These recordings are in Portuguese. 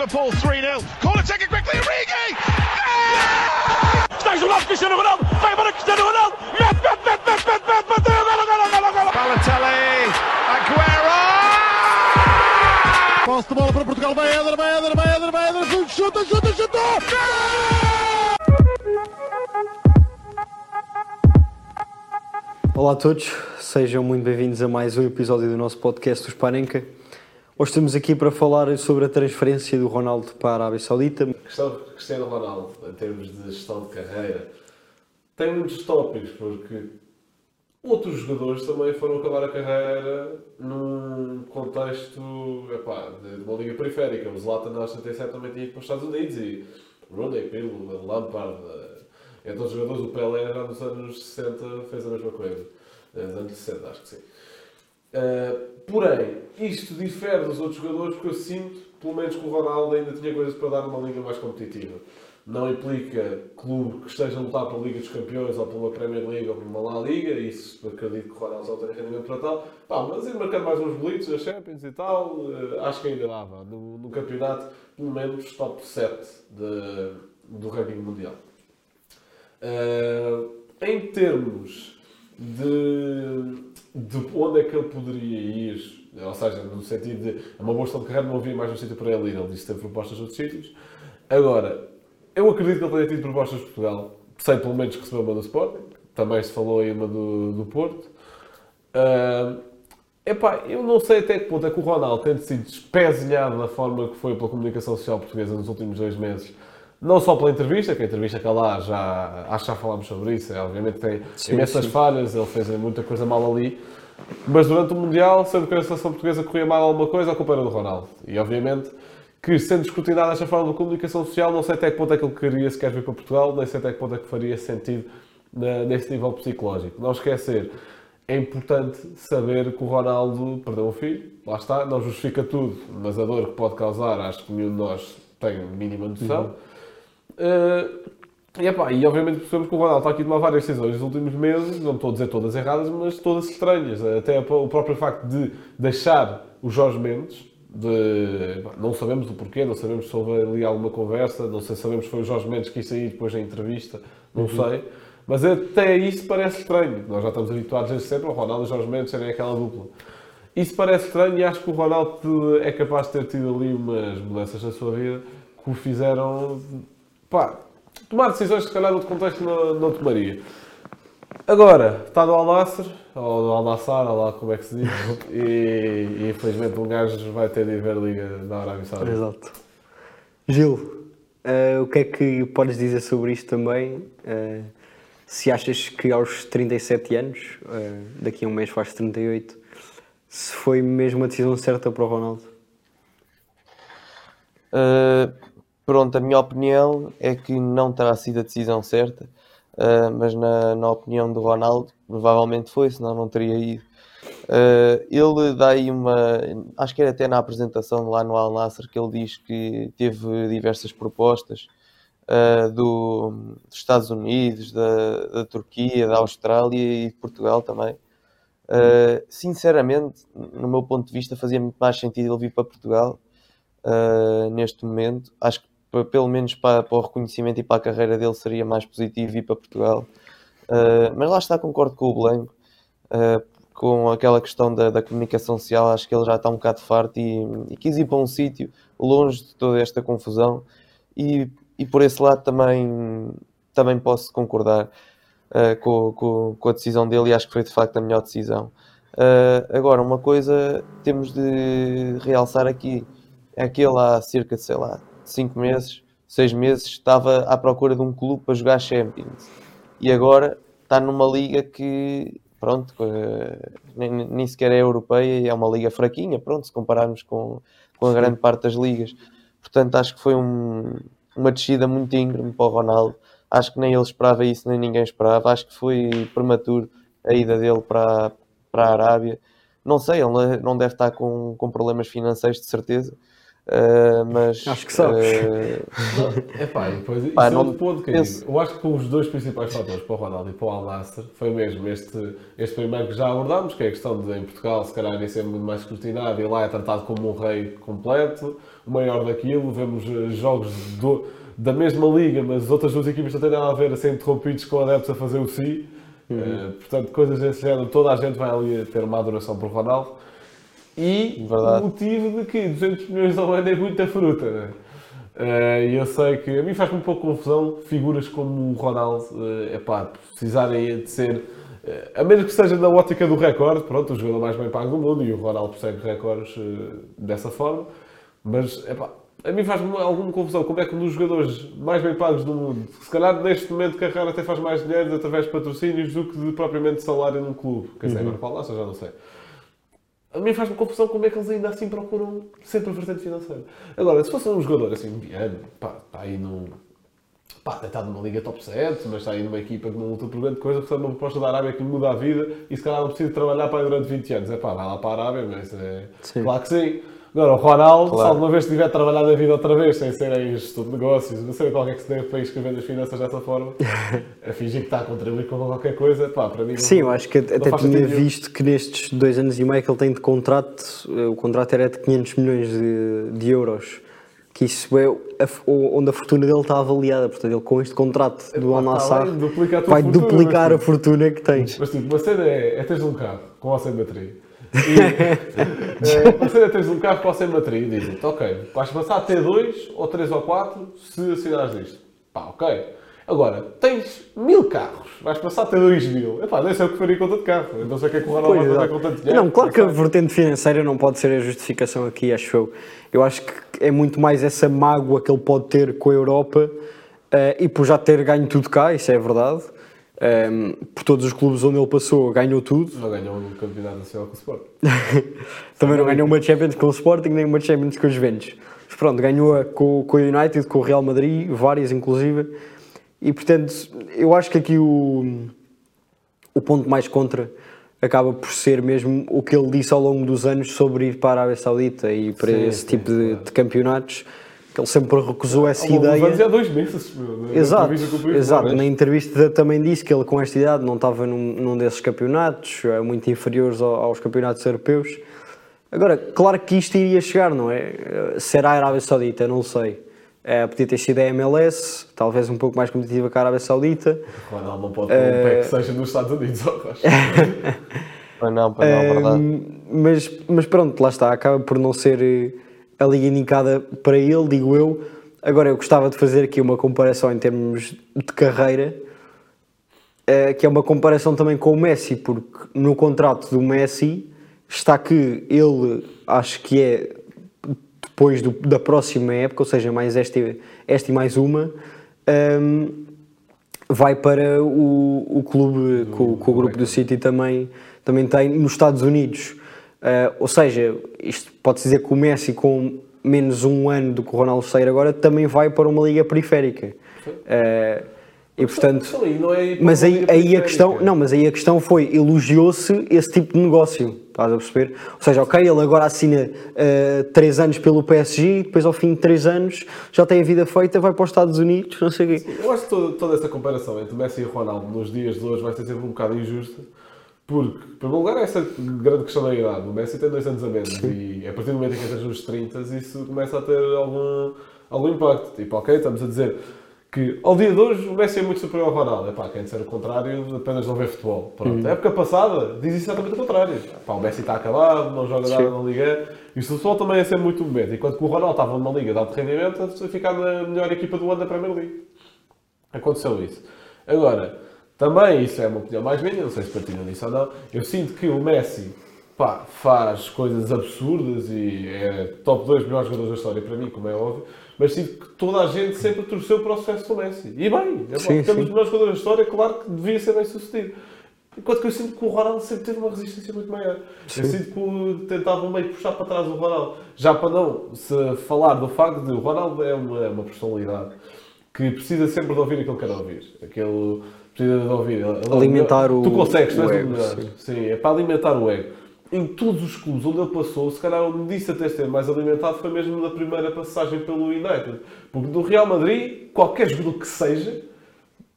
Liverpool 3-0. Corner taken quickly, Origi! Está isolado Cristiano Ronaldo, vai embora Cristiano Ronaldo, mete, mete, bateu, golo, golo, golo, golo. Balotelli, Aguero! Posse de bola para Portugal, vai Éder, vai Éder, vai Éder, vai Éder, chuta, chuta, chuta! Olá a todos, sejam muito bem-vindos a mais um episódio do nosso podcast do Spanenka. Hoje estamos aqui para falar sobre a transferência do Ronaldo para a Arábia Saudita. A questão de Cristiano Ronaldo, em termos de gestão de carreira, tem muitos tópicos, porque outros jogadores também foram acabar a carreira num contexto epá, de uma liga periférica. O Zlatan, na 87, também tinha ido para os Estados Unidos e Rooney, Pirlo, Lampard, entre os jogadores, o Pelé já nos anos 60 fez a mesma coisa. Eh, Nos anos 60, acho que sim. Uh, porém, isto difere dos outros jogadores porque eu sinto, pelo menos que o Ronaldo ainda tinha coisas para dar numa liga mais competitiva. Não implica clube que esteja a lutar pela Liga dos Campeões ou pela Premier League ou por uma La Liga, isso acredito que o Ronaldo já tenha rendimento para tal. Pá, mas ir marcando mais uns bolitos na Champions e tal, uh, acho que ainda dava. No, no campeonato, pelo menos top 7 de, do ranking mundial. Uh, em termos de, de onde é que ele poderia ir, ou seja, no sentido de é uma boa de carreira, não havia mais um sítio para ele ir, ele disse que teve propostas de outros sítios. Agora, eu acredito que ele tenha tido propostas de Portugal, sei pelo menos que recebeu uma do Sporting, também se falou aí uma do, do Porto. Uh, epá, eu não sei até que ponto é que o Ronaldo tem sido espezinhado da forma que foi pela comunicação social portuguesa nos últimos dois meses não só pela entrevista, que a entrevista que lá já, acho que já falámos sobre isso, é, obviamente tem sim, imensas sim. falhas, ele fez muita coisa mal ali, mas durante o Mundial, sendo que a seleção portuguesa corria mal alguma coisa, a culpa era do Ronaldo. E obviamente que sendo escrutinado desta forma da comunicação social, não sei até que ponto é que ele queria sequer vir para Portugal, nem sei até que ponto é que faria sentido nesse nível psicológico. Não esquecer, é importante saber que o Ronaldo perdeu um filho, lá está, não justifica tudo, mas a dor que pode causar, acho que nenhum de nós tem mínima noção. Uhum. Uh, e, epá, e obviamente percebemos que o Ronaldo está aqui a tomar várias decisões nos últimos meses, não estou a dizer todas erradas, mas todas estranhas. Até o próprio facto de deixar o Jorge Mendes, de, não sabemos o porquê, não sabemos se houve ali alguma conversa, não sei se sabemos se foi o Jorge Mendes que ia aí depois da entrevista, não uhum. sei. Mas até isso parece estranho. Nós já estamos habituados desde sempre ao Ronaldo e Jorge Mendes serem aquela dupla. Isso parece estranho e acho que o Ronaldo é capaz de ter tido ali umas mudanças na sua vida que o fizeram pá, tomar decisões que se calhar no outro contexto não, não tomaria. Agora, está no Al-Nassr, ou no Al-Nassar, ou lá como é que se diz, e, e infelizmente um gajo vai ter de ir ver a Liga da Arábia Saudita. Exato. Gil, uh, o que é que podes dizer sobre isto também? Uh, se achas que aos 37 anos, uh, daqui a um mês faz 38, se foi mesmo a decisão certa para o Ronaldo? Uh, Pronto, a minha opinião é que não terá sido a decisão certa, uh, mas na, na, opinião do Ronaldo, provavelmente foi, senão não teria ido. Uh, ele dá aí uma. Acho que era até na apresentação lá no Al Nasser que ele diz que teve diversas propostas uh, do, dos Estados Unidos, da, da, Turquia, da Austrália e de Portugal também. Sinceramente, no meu ponto de vista, fazia muito mais sentido ele vir para Portugal neste momento. Acho que pelo menos para, para, o reconhecimento e para a carreira dele seria mais positivo ir para Portugal. Uh, mas lá está, concordo com o Blanco, uh, com aquela questão da, da, comunicação social, acho que ele já está um bocado farto e, e quis ir para um sítio longe de toda esta confusão e, e por esse lado também, também posso concordar uh, com, com, com, a decisão dele e acho que foi de facto a melhor decisão. agora, uma coisa temos de realçar aqui, é que ele há cerca de, sei lá, 5 meses, 6 meses, estava à procura de um clube para jogar Champions. E agora está numa liga que, pronto, nem, nem sequer é europeia, é uma liga fraquinha, pronto, se compararmos com, com a grande parte das ligas. Portanto, acho que foi um, uma descida muito íngreme para o Ronaldo. Acho que nem ele esperava isso, nem ninguém esperava. Acho que foi prematuro a ida dele para, para a Arábia. Não sei, ele não deve estar com, com problemas financeiros, de certeza. Uh, mas Acho que sabes. uh, É pá, depois, isso Pá, é não outro ponto que eu penso-. Eu acho que os dois principais fatores para o Ronaldo e para o Al Nassr foi mesmo este, este primeiro que já abordámos, que é a questão de em Portugal se calhar nem ser muito mais escrutinado e lá é tratado como um rei completo, o maior daquilo, vemos eh, jogos do- da mesma liga, mas as outras duas equipas não têm nada a ver a ser interrompidos com adeptos a fazer o si. Eh, portanto, coisas desse género, toda a gente vai ali a ter uma adoração por Ronaldo. E Verdade. o motivo de que 200 milhões ao ano é muita fruta, não é? Eh, E eu sei que a mim faz-me um pouco confusão figuras como o Ronaldo é epá, precisarem de ser, eh, a menos que seja na ótica do recorde, pronto, o jogador mais bem pago do mundo e o Ronaldo persegue recordes eh, dessa forma, mas epá, a mim faz-me alguma confusão como é que um dos jogadores mais bem pagos do mundo, que se calhar neste momento de carreira até faz mais dinheiro através de patrocínios do que de propriamente salário num clube, quer dizer, agora qual já não sei. A mim faz-me confusão como é que eles ainda assim procuram sempre a vertente financeira. Agora, se fosse um jogador assim, mediano, pá, está aí num. Pá, está numa liga top 7, mas está aí numa equipa que não luta por grande coisa, recebe uma proposta da Arábia que lhe muda a vida e se calhar não precisa trabalhar para aí durante 20 anos. É pá, vai lá para a Arábia, mas é. Sim. Claro que sim. Agora, o Ronaldo, Claro. se alguma vez tiver trabalhado a vida outra vez, sem ser em gestor de negócios, não sei qualquer que se dê para ir escrevendo as finanças dessa forma, a fingir que está a contribuir com qualquer coisa, pá, para mim. não- Sim, eu acho que até não tinha sentido visto que nestes dois anos e meio que ele tem de contrato, eh, o contrato era de 500 milhões de, de euros. Que isso é a onde a fortuna dele está avaliada. Portanto, ele com este contrato do Al Epá, Nassr bem, duplica a tua vai fortuna, duplicar mas, a fortuna que tens. Mas tipo, uma cena é, é teres um carro com sem bateria. E, é teres um carro com ou sem bateria e dizem-te, ok, vais passar a ter dois ou três ou quatro se assinares isto. Pá, ok. Agora, tens mil carros, vais passar a ter dois mil. Epá, nem sei o que faria conta de carro. Não sei o que é que o Ronaldo vai fazer exato. com tanto dinheiro. Não, claro que a vertente financeira não pode ser a justificação aqui, acho eu. Eu acho que é muito mais essa mágoa que ele pode ter com a Europa eh, e por já ter ganho tudo cá, isso é verdade. Ehm, por todos os clubes onde ele passou, ganhou tudo. Não ganhou um campeonato nacional com o Sport. Também não ganhou uma Champions com o Sporting, nem uma Champions com os Juventus. Mas pronto, ganhou-a com, com o United, com o Real Madrid, várias inclusive. E portanto, eu acho que aqui o, o ponto mais contra acaba por ser mesmo o que ele disse ao longo dos anos sobre ir para a Arábia Saudita e para Sim, esse sim, tipo de, claro. de campeonatos, que ele sempre recusou essa dos ideia. é há dois meses. meu, na Exato, exato. Na entrevista também disse que ele com esta idade não estava num, num desses campeonatos, eh, muito inferiores ao- aos campeonatos europeus. Agora, claro que isto iria chegar, não é? Eh, Será a Arábia Saudita, não sei. Eh, podia ter sido a MLS, talvez um pouco mais competitiva que a Arábia Saudita. O Ronaldo não pode ter um pé que seja nos Estados Unidos, Rocha. Pois não, pois não, verdade. Ahm, mas, mas pronto, lá está, acaba por não ser eh, a liga indicada para ele, digo eu. Agora, eu gostava de fazer aqui uma comparação em termos de carreira, eh, que é uma comparação também com o Messi, porque no contrato do Messi está que ele, acho que é depois do- da próxima época, ou seja, mais esta, esta e mais uma, ahm, vai para o, o clube que o, que o grupo do City também, também tem nos Estados Unidos. Ah, ou seja, isto pode-se dizer que o Messi, com menos um ano do que o Ronaldo sair agora, também vai para uma liga periférica. Ah, e portanto. É Mas aí, aí a questão, não, mas aí a questão foi, elogiou-se esse tipo de negócio, estás a perceber? Ou seja, ok, ele agora assina 3 anos pelo PSG, depois ao fim de 3 anos já tem a vida feita, vai para os Estados Unidos, não sei o quê. Eu acho que toda, toda essa comparação entre Messi e Ronaldo nos dias de hoje vai ser sempre um bocado injusta, porque, em primeiro lugar, é essa grande questão da idade. O Messi tem dois anos a menos e a partir do momento em que entras nos 30, isso começa a ter algum, algum impacto. Tipo, ok, estamos a dizer que ao dia de hoje o Messi é muito superior ao Ronaldo. Epá, quem disser o contrário apenas não vê futebol. Pronto. A época passada diz exatamente o contrário. Epá, o Messi está acabado, não joga nada na Liga. E o futebol também é sempre muito momento. Enquanto que o Ronaldo estava numa Liga de alto rendimento, a ficar na melhor equipa do ano da Premier League. Aconteceu isso. Agora, também, isso é uma opinião mais minha, não sei se partilham disso ou não, eu sinto que o Messi pá, faz coisas absurdas e é top 2 melhores jogadores da história para mim, como é óbvio, mas sinto que toda a gente sempre torceu para o sucesso do Messi. E bem, é Sim, temos sim. os melhores jogadores da história, claro que devia ser bem sucedido. Enquanto que eu sinto que o Ronaldo sempre teve uma resistência muito maior. Eu sinto que tentavam meio puxar para trás o Ronaldo. Já para não se falar do facto de o Ronaldo é uma, uma personalidade que precisa sempre de ouvir aquilo que quer ouvir. Aquele precisa de ouvir. Alimentar o- Tu consegues, tu o és o ego, melhor. sim. Sim, é para alimentar o ego. em todos os clubes onde ele passou, se calhar onde disse até ser mais alimentado foi mesmo na primeira passagem pelo United. Porque do Real Madrid, qualquer jogador que seja,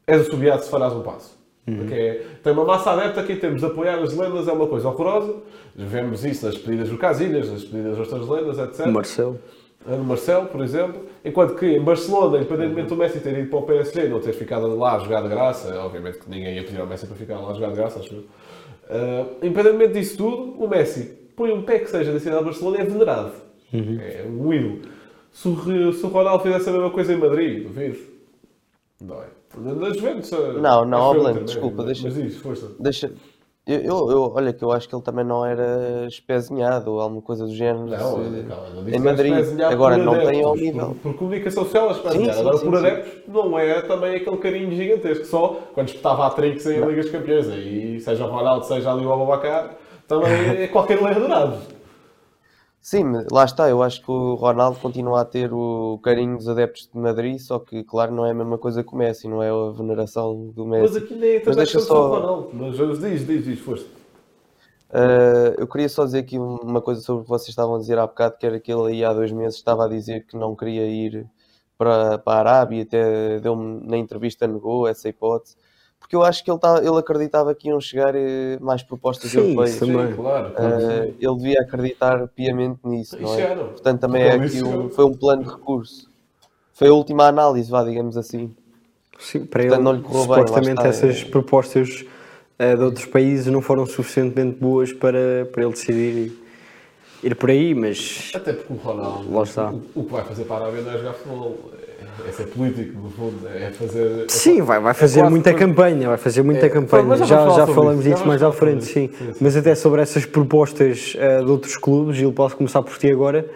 é assobiado se farás um passo. Porque é- tem uma massa aberta aqui temos de apoiar as lendas, é uma coisa horrorosa. Vemos isso nas pedidas do Casilhas, nas pedidas das outras lendas, etc. Marcelo. No Marcelo, por exemplo, enquanto que em Barcelona, independentemente do Messi ter ido para o PSG e não ter ficado lá a jogar de graça, obviamente que ninguém ia pedir ao Messi para ficar lá a jogar de graça, acho eu. Ah, independentemente disso tudo, o Messi põe um pé que seja da cidade de Barcelona e é venerado. É um ídolo. Se o, se o Ronaldo fizesse a mesma coisa em Madrid, duvido. Não é? Na Juventus. Não, não, eu Abelardo, também, desculpa, mas- deixa- Mas diz, força. Deixa. Eu, eu, eu- olha, que eu acho que ele também não era espezinhado ou alguma coisa do género. Não, se- calma, não em disse Madrid. é Agora não tem ao adeptos, nível. Por, por comunicação social, é espezinhado. Sim, sim, Agora, sim, por sim. adeptos, não era também aquele carinho gigantesco. Só quando espetava a Trix em Ligas Campeões. Aí, seja o Ronaldo, seja ali o Ababacar, também é qualquer é adorado. Sim, mas lá está. Eu acho que o Ronaldo continua a ter o carinho dos adeptos de Madrid, só que, claro, não é a mesma coisa que o Messi, não é a veneração do Mas Messi. aqui nem Mas deixa só... só- Ronaldo. Mas diz, diz, diz, força. Uh, eu queria só dizer aqui uma coisa sobre o que vocês estavam a dizer há bocado, que era que ele aí há dois meses estava a dizer que não queria ir para, para a Arábia, até deu-me na entrevista negou essa hipótese, porque eu acho que ele, tá, ele acreditava que iam chegar eh, mais propostas Sim, europeias. Sim, claro. claro Uh, sim. ele devia acreditar piamente nisso, não é? Portanto, também é aqui um, foi um plano de recurso. Foi a última análise, vá, digamos assim. Sim, para Portanto, ele, não lhe correu bem, supostamente está, essas é- propostas eh, de outros países não foram suficientemente boas para, para ele decidir ir, ir por aí, mas Até porque o Ronaldo, Lá está. O, o que vai fazer para a Arábia não é jogar futebol. É, é ser político, no fundo. É fazer... é sim, vai, vai fazer quase muita que- campanha, vai fazer muita É, campanha. já Já, falamos disso mais à frente, sim. Sim, sim. Mas até sobre essas propostas eh, de outros clubes, Gil, posso começar por ti agora.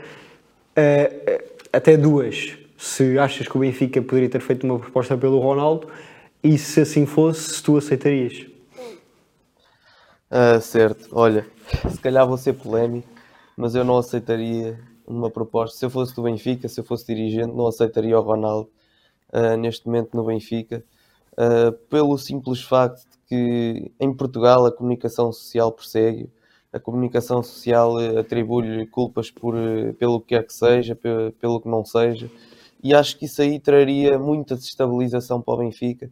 Eh, até duas. Se achas que o Benfica poderia ter feito uma proposta pelo Ronaldo e se assim fosse, se tu aceitarias. Ah, certo, olha, se calhar vou ser polémico, mas eu não aceitaria uma proposta. Se eu fosse do Benfica, se eu fosse dirigente, não aceitaria o Ronaldo ah, neste momento no Benfica, ah, pelo simples facto de que em Portugal a comunicação social persegue, a comunicação social eh, atribui-lhe culpas por, pelo que quer que seja, pe- pelo que não seja, e acho que isso aí traria muita desestabilização para o Benfica,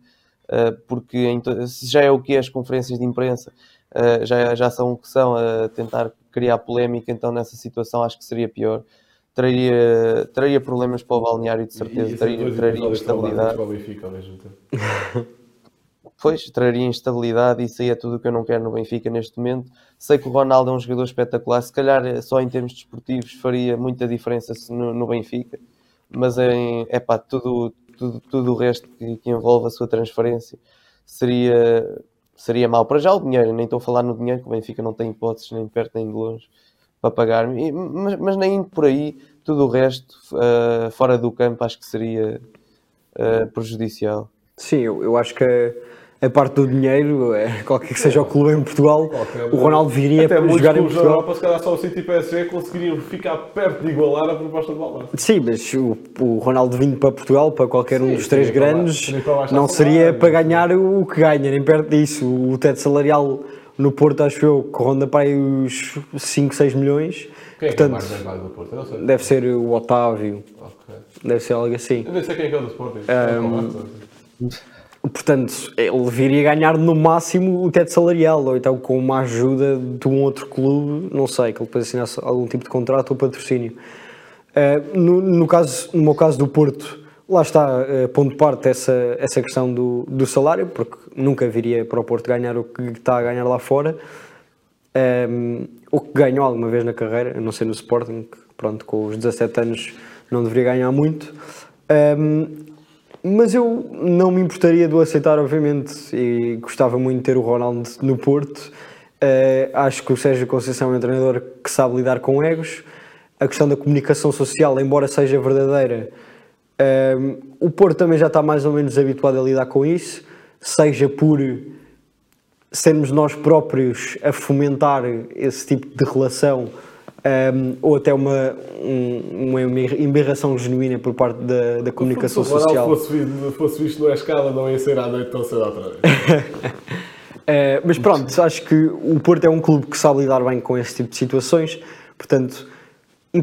ah, porque se já é o que é as conferências de imprensa, Uh, já, já são o que são a tentar criar polémica, então nessa situação acho que seria pior. Traria, traria problemas para o balneário, de certeza, E ser traria, traria instabilidade. Pois, traria instabilidade, isso aí é tudo o que eu não quero no Benfica neste momento. Sei que o Ronaldo é um jogador espetacular, se calhar eh, só em termos desportivos faria muita diferença no, no Benfica, mas em, epá, tudo, tudo, tudo o resto que, que envolve a sua transferência seria, seria mau. Para já o dinheiro, nem estou a falar no dinheiro, que o Benfica não tem hipóteses nem de perto nem de longe para pagar, mas, mas nem indo por aí, tudo o resto, eh, fora do campo, acho que seria eh, prejudicial. Sim, eu, eu acho que a, parte do dinheiro, é, qualquer que seja o clube em Portugal, Qualquer- o Ronaldo viria Até para jogar em Portugal. Europa, se calhar só o City e PSG conseguiriam ficar perto de igualar a proposta de Valverde. Sim, mas o, o Ronaldo vindo para Portugal, para qualquer um Sim, dos três para lá- grandes, para baixo não seria para ganhar o que ganha, nem perto disso. O teto salarial no Porto, acho eu, que ronda para aí os 5, 6 milhões. Quem é que é Portanto, mais do Porto? Sei. deve ser o Otávio, Ok. deve ser algo assim. Eu nem sei quem é que é o do Sporting. Covato. Portanto, ele viria ganhar no máximo o teto salarial, ou então com uma ajuda de um outro clube, não sei, que ele depois assinasse algum tipo de contrato ou patrocínio. Eh, no, no, caso, no meu caso do Porto, lá está, eh, ponto de parte essa, essa questão do, do salário, porque nunca viria para o Porto ganhar o que está a ganhar lá fora. Um, o que ganhou alguma vez na carreira, a não ser no Sporting, que pronto, com os 17 anos não deveria ganhar muito. Um, mas eu não me importaria de o aceitar, obviamente, e gostava muito de ter o Ronaldo no Porto. Uh, acho que o Sérgio Conceição é um treinador que sabe lidar com egos. A questão da comunicação social, embora seja verdadeira, um, o Porto também já está mais ou menos habituado a lidar com isso, seja por sermos nós próprios a fomentar esse tipo de relação um, ou até uma, um, uma embirração genuína por parte da, da comunicação Se social. fosse, vi- fosse visto numa escala, não ia ser à noite tão cedo outra vez. Eh, mas pronto, acho que o Porto é um clube que sabe lidar bem com esse tipo de situações, portanto,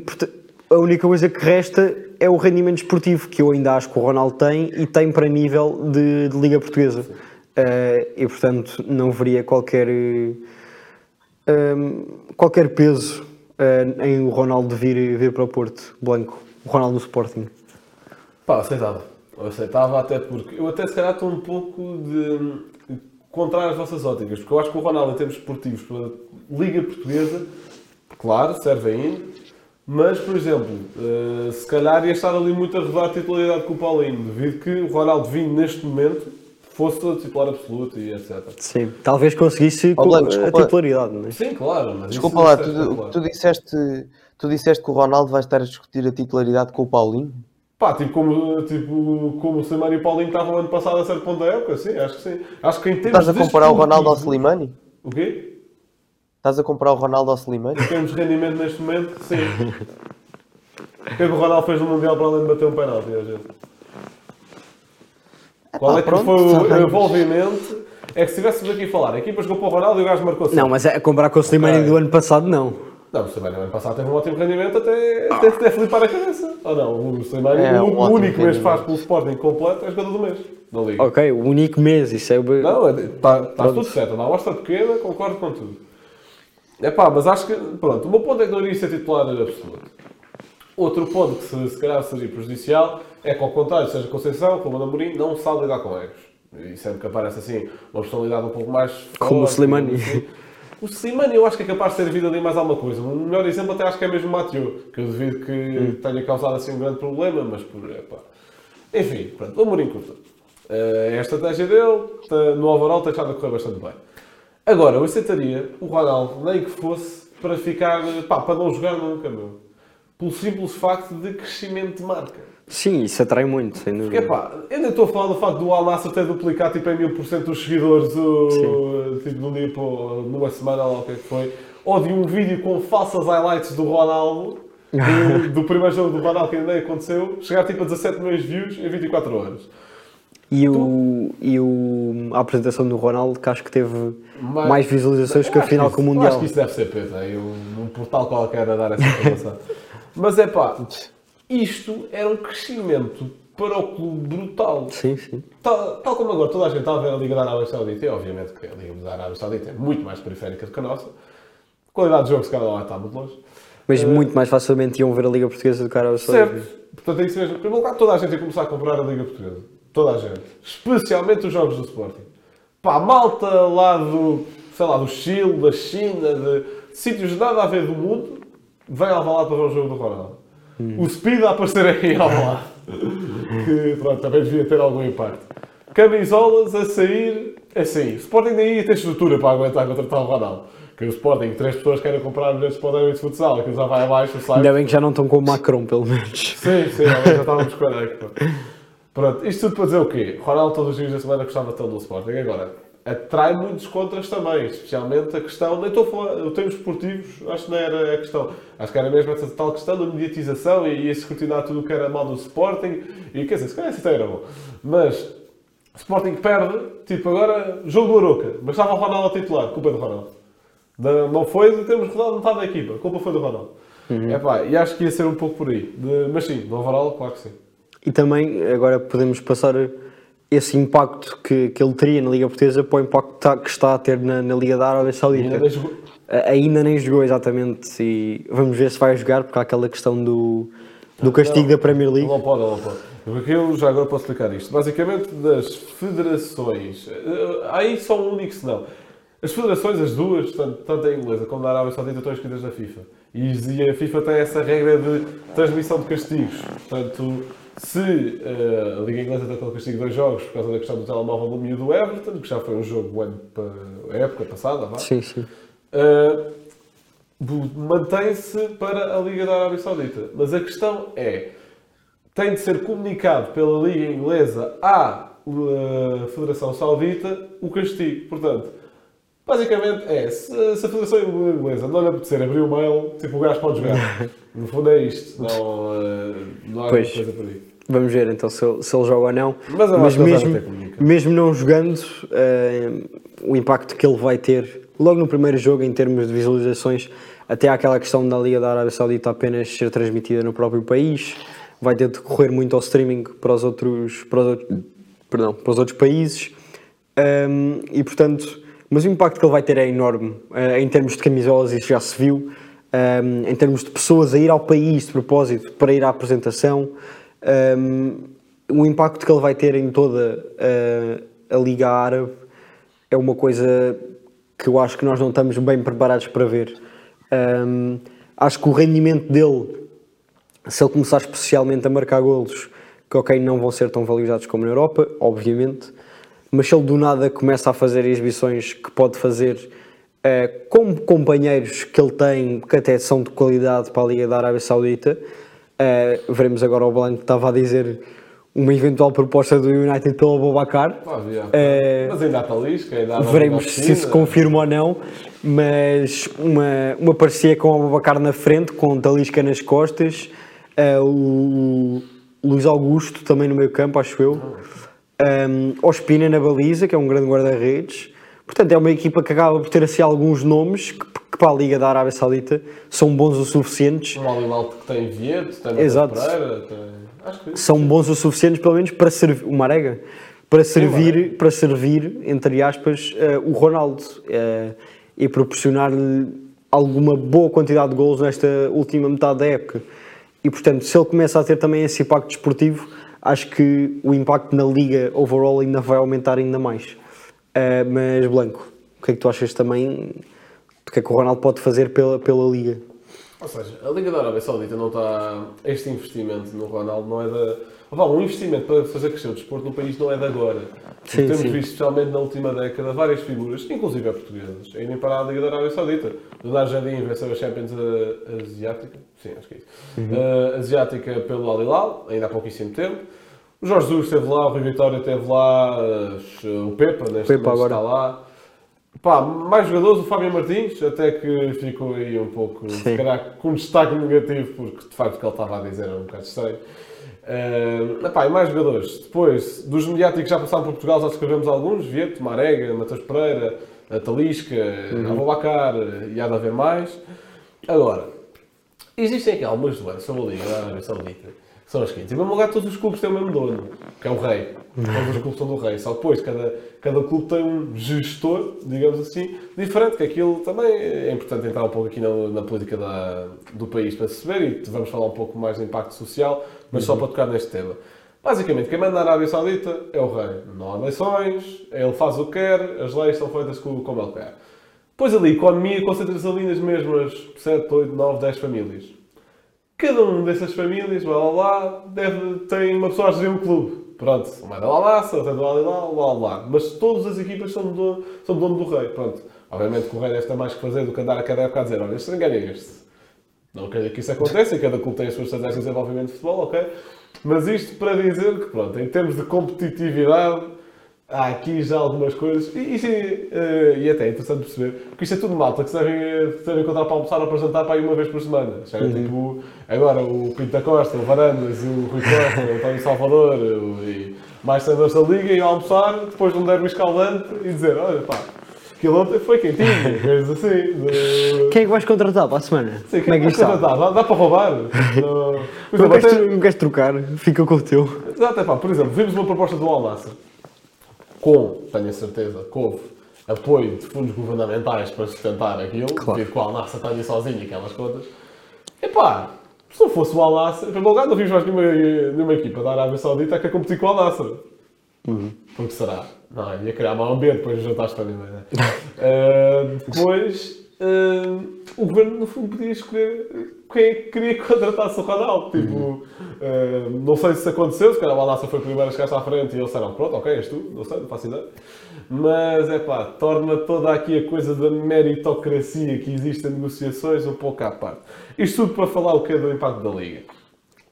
porta- a única coisa que resta é o rendimento esportivo, que eu ainda acho que o Ronaldo tem e tem para nível de, de Liga Portuguesa. Eh, e portanto, não veria qualquer, hum, qualquer peso eh, em o Ronaldo vir, vir para o Porto, Blanco, o Ronaldo no Sporting. Pá, aceitava. Eu aceitava até porque eu até se calhar estou um pouco de contra as vossas óticas, porque eu acho que o Ronaldo em termos esportivos pela Liga Portuguesa, claro, serve ainda, mas por exemplo, eh, se calhar ia estar ali muito a rodar a titularidade com o Paulinho, devido que o Ronaldo vindo neste momento fosse o titular absoluto e etc. Sim, talvez conseguisse Ó, Blanco, a desculpa. titularidade, não é? Sim, claro, mas Desculpa lá, é tu, tu disseste, tu disseste que o Ronaldo vai estar a discutir a titularidade com o Paulinho? Pá, tipo como, tipo, como o Slimani e o Paulinho estavam ano passado a certo ponto da época, sim, acho que sim. Acho que em termos Estás a comparar o Ronaldo ao Slimani? O quê? Estás a comparar o Ronaldo ao Slimani? Em termos de rendimento neste momento, sim. O que é que o Ronaldo fez no Mundial para além de bater um penalti, a gente? Qual é que pronto, foi o envolvimento? É que se estivéssemos aqui a falar, a equipa jogou para o Ronaldo e o gajo marcou Não, mas é comparar com o Slimani Ok. do ano passado, não. Não, o Slimani no ano passado teve um ótimo rendimento até, até, até flipar a cabeça. Ou não? O Slimani, É, o, um o único mês que faz pelo Sporting completo é jogador do mês. Na Liga. Ok, o único mês, isso é. o- Não, está tá tudo certo. Na amostra pequena, concordo com tudo. É pá, mas acho que, pronto, o meu ponto é que não iria ser titular absoluto. Outro ponto que se, se calhar seria prejudicial é que, ao contrário, seja Conceição, como a Amorim, não sabe lidar com egos. E sempre que aparece assim uma personalidade um pouco mais Como o Slimani. assim, O Slimani eu acho que é capaz de ter vindo ali mais alguma coisa. O melhor exemplo até acho que é mesmo o Mathieu, que eu devido que Hum. tenha causado assim um grande problema, mas por. Epá. Enfim, pronto, o Amorim curta. Eh, é a estratégia dele, tá- no overall tem estado a correr bastante bem. Agora, eu aceitaria o Ronaldo, nem que fosse para ficar, pá, para não jogar nunca, meu. Pelo simples facto de crescimento de marca. Sim, isso atrai muito, sem dúvida. epá, ainda estou a falar do facto do Al Nassr ter duplicado tipo, em mil por cento os seguidores do, tipo, de um dia para numa semana ou lá o que é que foi. Ou de um vídeo com falsas highlights do Ronaldo, do, do primeiro jogo do Ronaldo que ainda nem aconteceu, chegar tipo a 17 milhões de views em 24 horas. E, o, e o, a apresentação do Ronaldo, que acho que teve Mas- mais visualizações que a final com o Mundial. acho que isso deve ser peta, aí um, um portal qualquer a dar essa informação. Mas é pá, isto era um crescimento para o clube brutal. Sim, sim. Tal, tal como agora toda a gente está a ver a Liga da Arábia Saudita, e obviamente que a Liga da Arábia Saudita é muito mais periférica do que a nossa, a qualidade de jogo se calhar vai estar muito longe. Mas muito mais facilmente iam ver a Liga Portuguesa do que a Arábia Saudita. Certo. Portanto, é isso mesmo. Em primeiro lugar, toda a gente ia começar a comprar a Liga Portuguesa. Toda a gente. Especialmente os jogos do Sporting. Pá, malta lá do, sei lá, do Chile, da China, de sítios nada a ver do mundo, vem ao Alvalade para ver o jogo do Ronaldo. O Speed a aparecer aí ao Alvalade. que, pronto, também devia ter algum impacto. Camisolas a sair, assim. O Sporting daí ter estrutura para aguentar contratar o Ronaldo. Que o Sporting, três pessoas querem comprar bilhetes para o derby de futsal, aquilo já vai abaixo, sai. Ainda bem que já não estão com o Macron, pelo menos. Sim, sim, já estávamos com a. Pronto, isto tudo para dizer o quê? Ronaldo todos os dias da semana gostava tanto do Sporting. Agora, atrai muitos contras também, especialmente a questão, nem estou a falar, em termos esportivos, acho que não era a questão. Acho que era mesmo essa tal questão da mediatização e ia escrutinar tudo o que era mal do Sporting. E quer dizer, se calhar isso era bom. Mas, o Sporting perde, tipo agora, jogo do Aroca, mas estava o Ronaldo a titular, culpa do Ronaldo. Não foi de termos rodado metade da equipa, a culpa foi do Ronaldo. Epá, e acho que ia ser um pouco por aí. De- mas sim, no overall, claro que sim. E também agora podemos passar esse impacto que, que ele teria na Liga Portuguesa para o impacto que está, que está a ter na, na Liga da Arábia Saudita. Ainda nem jogou- A- Ainda nem jogou exatamente e vamos ver se vai jogar porque há aquela questão do, do castigo Não, da Premier League. Não pode, não pode. Porque eu já agora posso explicar isto. Basicamente, das federações, eh, há aí só um único senão. As federações, as duas, tanto, tanto a inglesa como a Arábia Saudita, estão inscritas na FIFA. E, e a FIFA tem essa regra de transmissão de castigos. Portanto, se eh, a Liga Inglesa castigo de dois jogos por causa da questão do telemóvel do Mio do Everton, que já foi um jogo ano, a época passada, vá. Sim, sim. Uh, mantém-se para a Liga da Arábia Saudita. Mas a questão é, tem de ser comunicado pela Liga Inglesa à uh, Federação Saudita o castigo. Portanto, basicamente é, se, se a Federação Inglesa não lhe apetecer abrir o mail, tipo, o gajo pode jogar. No fundo é isto. Não, uh, não há Pois. coisa por aí. Vamos ver então se ele, se ele joga ou não. Mas já mesmo, mesmo não jogando, eh, o impacto que ele vai ter logo no primeiro jogo em termos de visualizações, até aquela questão da Liga da Arábia Saudita apenas ser transmitida no próprio país, vai ter de correr muito ao streaming para os outros, para os outros, perdão, para os outros países. Um, e portanto, mas o impacto que ele vai ter é enorme uh, em termos de camisolas, isso já se viu, um, em termos de pessoas a ir ao país de propósito para ir à apresentação. Um, o impacto que ele vai ter em toda a, a Liga Árabe é uma coisa que eu acho que nós não estamos bem preparados para ver. Um, acho que o rendimento dele, se ele começar especialmente a marcar golos, que ok, não vão ser tão valorizados como na Europa, obviamente, mas se ele do nada começa a fazer exibições que pode fazer uh, com companheiros que ele tem, que até são de qualidade para a Liga da Arábia Saudita, uh, veremos agora o Blanco que estava a dizer uma eventual proposta do United pelo Abobacar. Pá, havia- Eh, Mas ainda há Talisca, ainda há Veremos se isso confirma ou não, mas uma, uma parceria com o Ababacar na frente, com Talisca nas costas, eh, o Luís Augusto também no meio campo, acho eu, um, Ospina na baliza, que é um grande guarda-redes. Portanto, é uma equipa que acaba por ter assim alguns nomes que, que para a Liga da Arábia Saudita são bons o suficientes Um Alimal que tem Vieto, tem Exato. Pereira, tem... São bons o suficientes, pelo menos, para servir o Marega, para servir, para servir entre aspas, eh, o Ronaldo eh, e proporcionar-lhe alguma boa quantidade de gols nesta última metade da época. E portanto, se ele começa a ter também esse impacto desportivo, acho que o impacto na liga overall ainda vai aumentar ainda mais. Eh, mas Blanco, o que é que tu achas também do que é que o Ronaldo pode fazer pela, pela liga? Ou seja, a Liga da Arábia Saudita não está. Este investimento no Ronaldo não é da. Vá, um investimento para fazer crescer o desporto no país não é de agora. Sim, temos sim. visto, especialmente na última década, várias figuras, inclusive a portuguesas, a irem para a Liga da Arábia Saudita. Leonardo Jardim venceu a Champions Asiática, sim, acho que é isso. Uhum. Eh, asiática pelo Al Hilal, ainda há pouquíssimo tempo. O Jorge Jesus esteve lá, o Rui Vitória esteve lá, o Pepa, neste Pepa momento agora. está lá. Pá, mais jogadores, o Fábio Martins, até que ficou aí um pouco, se Sim. calhar, com um destaque negativo, porque de facto o que ele estava a dizer era um bocado estranho. Uh, epá, e mais jogadores. Depois, dos mediáticos que já passaram por Portugal, já descrevemos alguns: Vieto, Marega, Matheus Pereira, Talisca, Uhum. Abubacar, e há de haver mais. Agora, existem aqui algumas doenças sobre a Liga da Arábia Saudita, são as seguintes. Em primeiro lugar, todos os clubes têm o mesmo dono, que é o rei. Todos os clubes são do rei. Só depois, cada, cada clube tem um gestor, digamos assim, diferente, que aquilo também é importante entrar um pouco aqui na, na política da- do país para se perceber e vamos falar um pouco mais do impacto social, mas só para tocar neste tema. Basicamente, quem manda na Arábia Saudita é o rei. Não há eleições, ele faz o que quer, as leis são feitas co- como ele quer. Pois ali, economia concentra-se ali nas mesmas 7, 8, 9, 10 famílias. Cada um dessas famílias, blá blá blá, deve, tem uma pessoa a gerir um clube. Pronto, uma é da Lalassa, outra é do Alilal, blá blá. Mas todas as equipas são do, são do dono do rei. Pronto. Obviamente que o rei deve ter mais que fazer do que andar a cada época a dizer: olha, este ninguém é este. Não quer dizer que isso aconteça, e cada clube tem as suas estratégias de desenvolvimento de futebol, ok? Mas isto para dizer que, pronto, em termos de competitividade, há aqui já algumas coisas, e, isto é, eh, e até é interessante perceber, porque isto é tudo malta que se devem, se devem encontrar para almoçar ou para jantar para aí uma vez por semana. Já é tipo, agora o Pinto da Costa, o Varandas, o Rui Costa, o António Salvador, o, e mais treinadores da Liga, e almoçar depois de um derby escaldante e dizer, olha pá, aquilo ontem foi quentinho, coisas assim. de- Quem é que vais contratar para a semana? Sim, Como é que dá? está? Dá, dá para roubar? Não. Não queres, até- trocar? Fica com o teu. Exato, é pá, por exemplo, vimos uma proposta do Al-Nassr com, tenho a certeza, que houve apoio de fundos governamentais para sustentar aquilo, Claro. devido que o Al-Nassr está ali sozinho, aquelas contas. E pá, se não fosse o Al-Nassr, em primeiro lugar, não vimos mais nenhuma, nenhuma equipa da Arábia Saudita que a competir com o Al-Nassr. Porque será? Não, ia criar mau ambiente depois de jantar também, não é? Ah, depois, ah, o governo, no fundo, podia escolher quem é que queria que contratasse o Ronaldo. Tipo, ah, não sei se isso aconteceu, se calhar o foi o primeiro a chegar à frente e eles disseram, pronto, ok, és tu, não sei, não faço ideia. Mas, é pá, torna toda aqui a coisa da meritocracia que existe em negociações um pouco à parte. Isto tudo para falar o que é do impacto da Liga.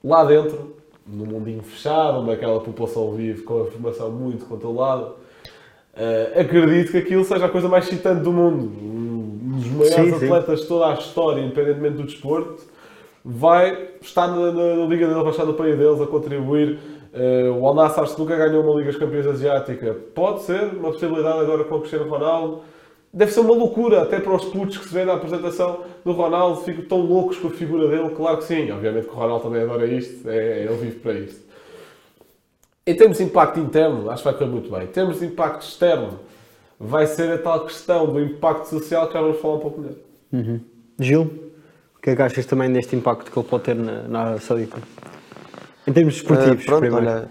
Lá dentro, no mundinho fechado, onde aquela população vive com a informação muito controlada, eh, acredito que aquilo seja a coisa mais excitante do mundo. Um dos maiores Sim, atletas de toda a história, independentemente do desporto, vai estar na, na- na liga dele, vai estar no país deles a contribuir Uh, o Al Nassr se nunca ganhou uma Liga dos Campeões Asiática. Pode ser uma possibilidade agora com o Cristiano Ronaldo. Deve ser uma loucura, até para os putos que se vê na apresentação do Ronaldo, ficam tão loucos com a figura dele. Claro que sim, obviamente que o Ronaldo também adora isto, é, ele vive para isto. Em termos de impacto interno, acho que vai correr muito bem. Em termos de impacto externo, vai ser a tal questão do impacto social que já vamos falar um pouco melhor. Uhum. Gil, o que é que achas também deste impacto que ele pode ter na, na Arábia Saudita? Em termos desportivos, Uh, pronto, primeiro. olha,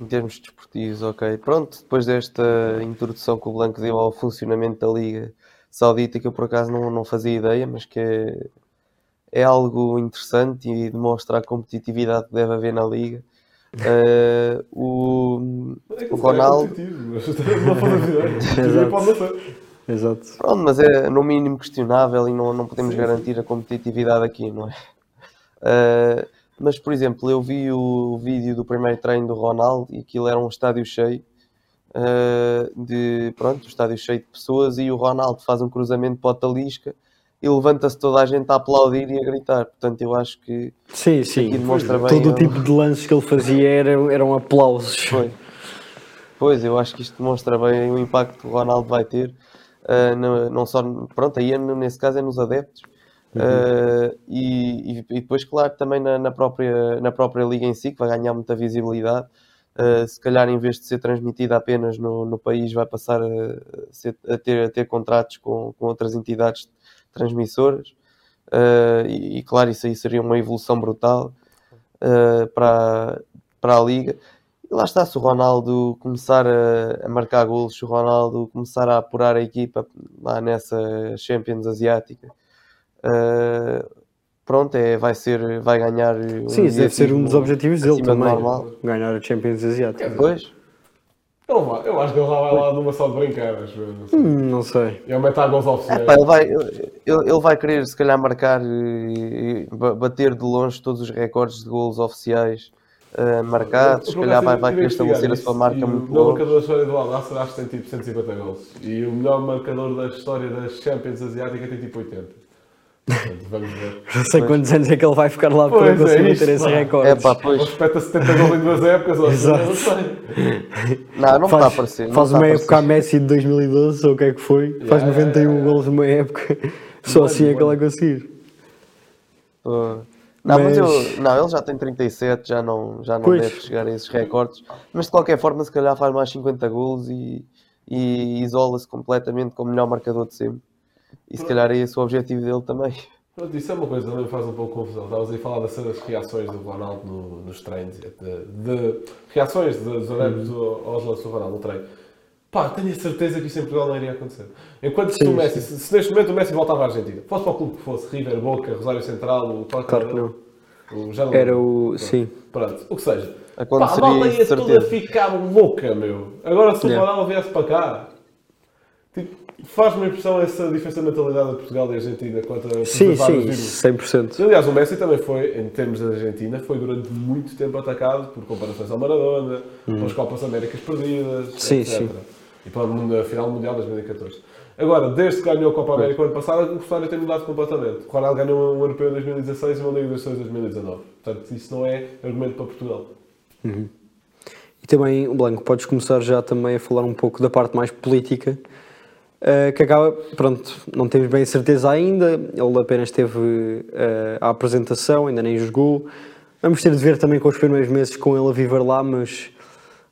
em termos desportivos, ok. Pronto, depois desta introdução que o Blanco deu ao funcionamento da Liga Saudita, que eu por acaso não, não fazia ideia, mas que é, é algo interessante e demonstra a competitividade que deve haver na Liga. Uh, o, o Ronaldo, Não faz ideia. Exato. Exato. pronto, mas é no mínimo questionável e não, não podemos garantir a competitividade aqui, não é? Uh, mas, por exemplo, eu vi o vídeo do primeiro treino do Ronaldo e aquilo era um estádio cheio, uh, de, pronto, um estádio cheio de pessoas e o Ronaldo faz um cruzamento para o Talisca e levanta-se toda a gente a aplaudir e a gritar. Portanto, eu acho que Sim, sim. demonstra bem... Todo o tipo de lances que ele fazia eram, eram aplausos. Foi. Pois, eu acho que isto demonstra bem o impacto que o Ronaldo vai ter, ah, no- não só, pronto, aí é nesse caso é nos adeptos, ah, e, e- e depois, claro, também na, na própria, na própria liga em si, que vai ganhar muita visibilidade, ah, se calhar em vez de ser transmitida apenas no, no país, vai passar a, ser- a ter, a ter contratos com, com outras entidades transmissoras, Ah, e, e, claro, isso aí seria uma evolução brutal ah, para, para a liga. E lá está, se o Ronaldo começar a, a marcar golos, se o Ronaldo começar a apurar a equipa lá nessa Champions Asiática, eh, pronto, é, vai, ser, vai ganhar. Um Sim, deve ser um dos objetivos dele também. Ganhar a Champions Asiática. Pois, Ele vai- Eu acho que ele lá vai lá numa só de brincar, acho eu, não sei. Hum, não sei. Ele mete gols oficiais. Epá, ele, vai, ele, ele vai querer se calhar marcar e, e ba- bater de longe todos os recordes de golos oficiais eh, marcados, Eu, se por calhar vai, vai querer estabelecer a sua marca e muito O melhor longe. marcador da história do Al Nassr acho que tem tipo 150 gols. E o melhor marcador da história das Champions Asiáticas tem tipo 80. Vamos ver. Não sei quantos anos é que ele vai ficar lá para Pois é conseguir isso, ter esse recorde. É pá, pois. espeta 70 gols em duas épocas, ou Exato. não sei. Não, não faz, está a aparecer. não faz a uma aparecer. época a Messi de 2012, ou o que é que foi. faz Yeah, 91 yeah, yeah. golos numa época. Só assim é que ele vai conseguir. Uh, Não, mas, Mas- eu, não, ele já tem 37, já não, já não Pois. deve chegar a esses recordes. Mas de qualquer forma, se calhar faz mais 50 golos e, e isola-se completamente como o melhor marcador de sempre. E se calhar é esse o objetivo dele também. Pronto, isso é uma coisa que me faz um pouco confusão. Estavas aí a falar das reações do Ronaldo no- nos treinos, de, de- reações dos adeptos Uhum. aos lances do Ronaldo no treino. Pá, tenho a certeza que isso em Portugal não iria acontecer. Enquanto Sim, o Messi, se, se neste momento o Messi voltava à Argentina, fosse para o clube que fosse, River, Boca, Rosário Central, o qual Claro que não. O, Era o. Pronto. Sim. Pronto, o que seja. Pá, a Aconteceria, malta ia toda ficar louca, meu. Agora se o Yeah. Ronaldo viesse para cá, tipo, faz-me a impressão essa diferença de mentalidade de Portugal e Argentina quanto a Sim, sim, vírus. 100%. Aliás, o Messi também foi, em termos da Argentina, foi durante muito tempo atacado por comparações ao Maradona, pelas Copas Américas perdidas, Uhum. Sim, etc. sim. E pela mun- final mundial de 2014. Agora, desde que ganhou a Copa América o ano passado, o cenário tem mudado completamente. O Ronaldo ganhou um Europeu em 2016 e uma Liga dos Nações em 2019. Portanto, isso não é argumento para Portugal. E também, Blanco, podes começar já também a falar um pouco da parte mais política, eh, que acaba, pronto, não temos bem certeza ainda, ele apenas teve eh, a apresentação, ainda nem jogou. Vamos ter de ver também com os primeiros meses com ele a viver lá, mas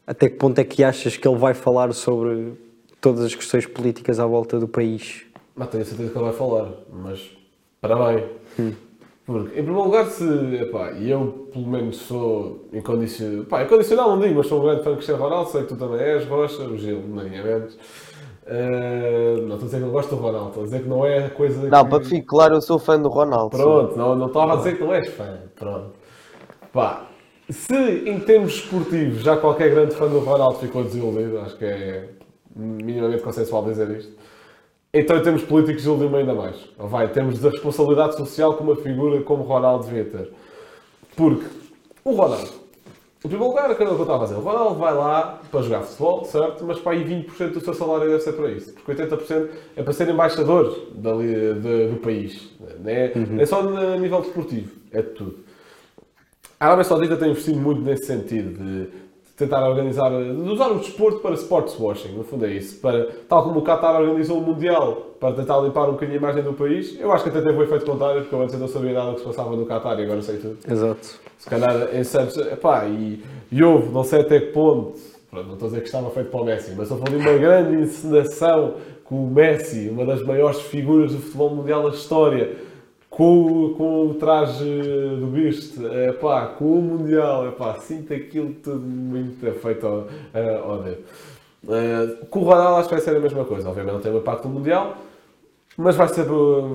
até que ponto é que achas que ele vai falar sobre todas as questões políticas à volta do país? Mas tenho certeza que ele vai falar, mas para bem. Porque, em primeiro lugar, se. Epá, e eu, pelo menos, sou incondicional. Pá, incondicional não digo, mas sou um grande fã de Cristiano Ronaldo, sei que tu também és, Rocha, o Gil, nem é menos. Eh, não estou a dizer que eu gosto do Ronaldo, estou a dizer que não é a coisa Não, que... para que fique claro, eu sou fã do Ronaldo. Pronto, não, não estava a dizer que não és fã. Pronto. Pá, se em termos esportivos já qualquer grande fã do Ronaldo ficou desiludido, acho que é minimamente consensual dizer isto. Então, em termos políticos, iludiu-me ainda mais. Vai, em termos de responsabilidade social que uma figura como Ronaldo devia ter. Porque o Ronaldo, em primeiro lugar, aquilo que eu estava a dizer, o Ronaldo vai lá para jogar futebol, certo? Mas para aí 20% do seu salário deve ser para isso. Porque 80% é para ser embaixador dali, de- do país. Não é, não é só a nível desportivo, é de tudo. A Arábia Saudita tem investido muito nesse sentido de tentar organizar, usar o desporto para sports washing, no fundo é isso. Para, tal como o Qatar organizou o Mundial para tentar limpar um bocadinho a imagem do país, eu acho que até teve o efeito contrário, porque eu antes não sabia nada do que se passava no Qatar e agora sei tudo. Exato. Se calhar em Santos, epá, e, e houve, não sei até que ponto, pronto, não estou a dizer que estava feito para o Messi, mas houve ali uma grande encenação com o Messi, uma das maiores figuras do futebol mundial da história, com, com o traje do Beast, epá, com o Mundial, epá, sinto aquilo tudo muito feito ao, eh, dedo. Eh, com o Ronaldo acho que vai ser a mesma coisa, obviamente não tem o impacto mundial, mas vai ser,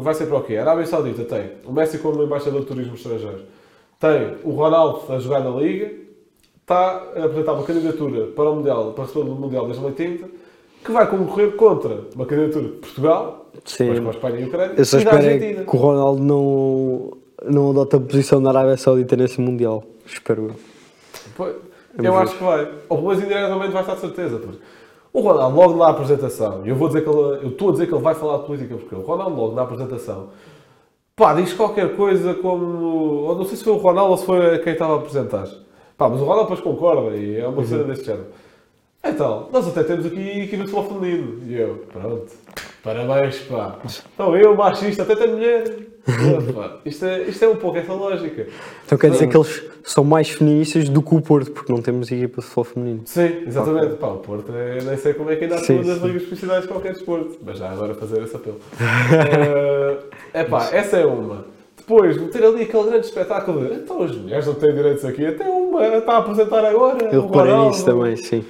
vai ser para o quê? A Arábia Saudita tem o Messi como embaixador de turismo estrangeiro, tem o Ronaldo a jogar na Liga, está a apresentar uma candidatura para o Mundial, para receber o Mundial 2030, que vai concorrer contra uma candidatura de Portugal, Sim. depois com a Espanha e a Ucrânia, Eu só e da espero é Argentina. que o Ronaldo não, não adota a posição da Arábia Saudita nesse Mundial. Espero eu. Pois, eu acho que vai. Ou pelo menos indiretamente vai estar de certeza. Porque o Ronaldo, logo na apresentação, e eu vou dizer que ele, eu estou a dizer que ele vai falar de política, porque o Ronaldo, logo na apresentação, pá, diz qualquer coisa como. Ou não sei se foi o Ronaldo ou se foi quem estava a apresentar. Pá, mas o Ronaldo depois concorda e é uma cena deste género. Então, nós até temos aqui equipa de futebol feminino. E eu, pronto, parabéns, pá. Então eu, machista, até tenho mulher. Isto, é, isto é um pouco essa lógica. Então quer dizer que eles são mais feministas do que o Porto, porque não temos equipa de futebol feminino. Sim, exatamente. Pá, o Porto, é, nem sei como é que ainda atua nas sim. ligas profissionais de qualquer desporto, mas já agora fazer esse apelo. é pá, essa é uma. Depois, meter ali aquele grande espetáculo de então as mulheres não têm direitos aqui, até uma está a apresentar agora. Eu reparei nisso também, sim.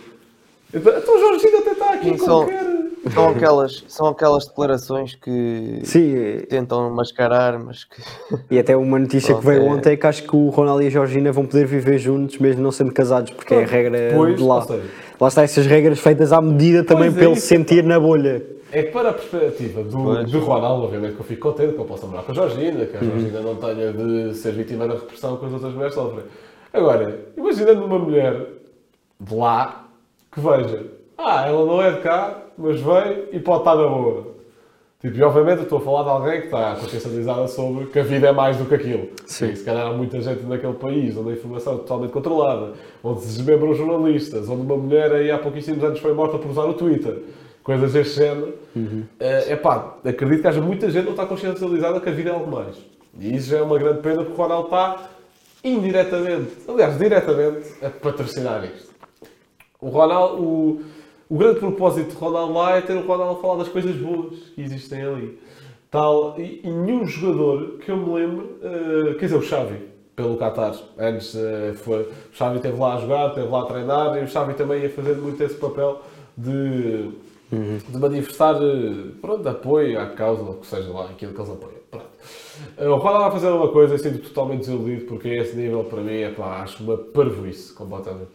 Então, então o Jorginho até está aqui Sim, como só- quer. São aquelas, são aquelas declarações que Sim, tentam mascarar, mas que. e até uma notícia que Pronto, veio é- ontem é que acho que o Ronaldo e a Georgina vão poder viver juntos, mesmo não sendo casados, porque é a regra Depois, de lá. Lá está essas regras feitas à medida também Pois é para ele isso, se sentir na bolha. É que para a perspectiva do, Pois. do Ronaldo, obviamente que eu fico contente que eu possa namorar com a Georgina, que a Georgina não tenha de ser vítima da repressão que as outras mulheres sofrem. Agora, imaginando uma mulher de lá que veja, ah, ela não é de cá, mas veio e pode estar na boa. Tipo, e obviamente eu estou a falar de alguém que está consciencializada sobre que a vida é mais do que aquilo. Sim. E se calhar há muita gente naquele país onde a informação é totalmente controlada, onde se desmembram jornalistas, onde uma mulher aí há pouquíssimos anos foi morta por usar o Twitter, coisas deste género. É pá, acredito que haja muita gente que não está consciencializada que a vida é algo mais. E isso já é uma grande pena porque o Ronaldo está indiretamente, aliás, diretamente, a patrocinar isto. O Ronaldo, o, o grande propósito de Ronaldo lá é ter o Ronaldo a falar das coisas boas que existem ali. Tal, e, e nenhum jogador que eu me lembro, eh, quer dizer, o Xavi, pelo Qatar. Antes eh, foi, o Xavi esteve lá a jogar, esteve lá a treinar e o Xavi também ia fazer muito esse papel de, de manifestar eh, pronto, apoio à causa, ou que seja lá, aquilo que eles apoiam. Pronto. O Ronaldo vai fazer uma coisa e sinto totalmente desiludido porque esse nível para mim é pá, acho uma parvoíce completamente.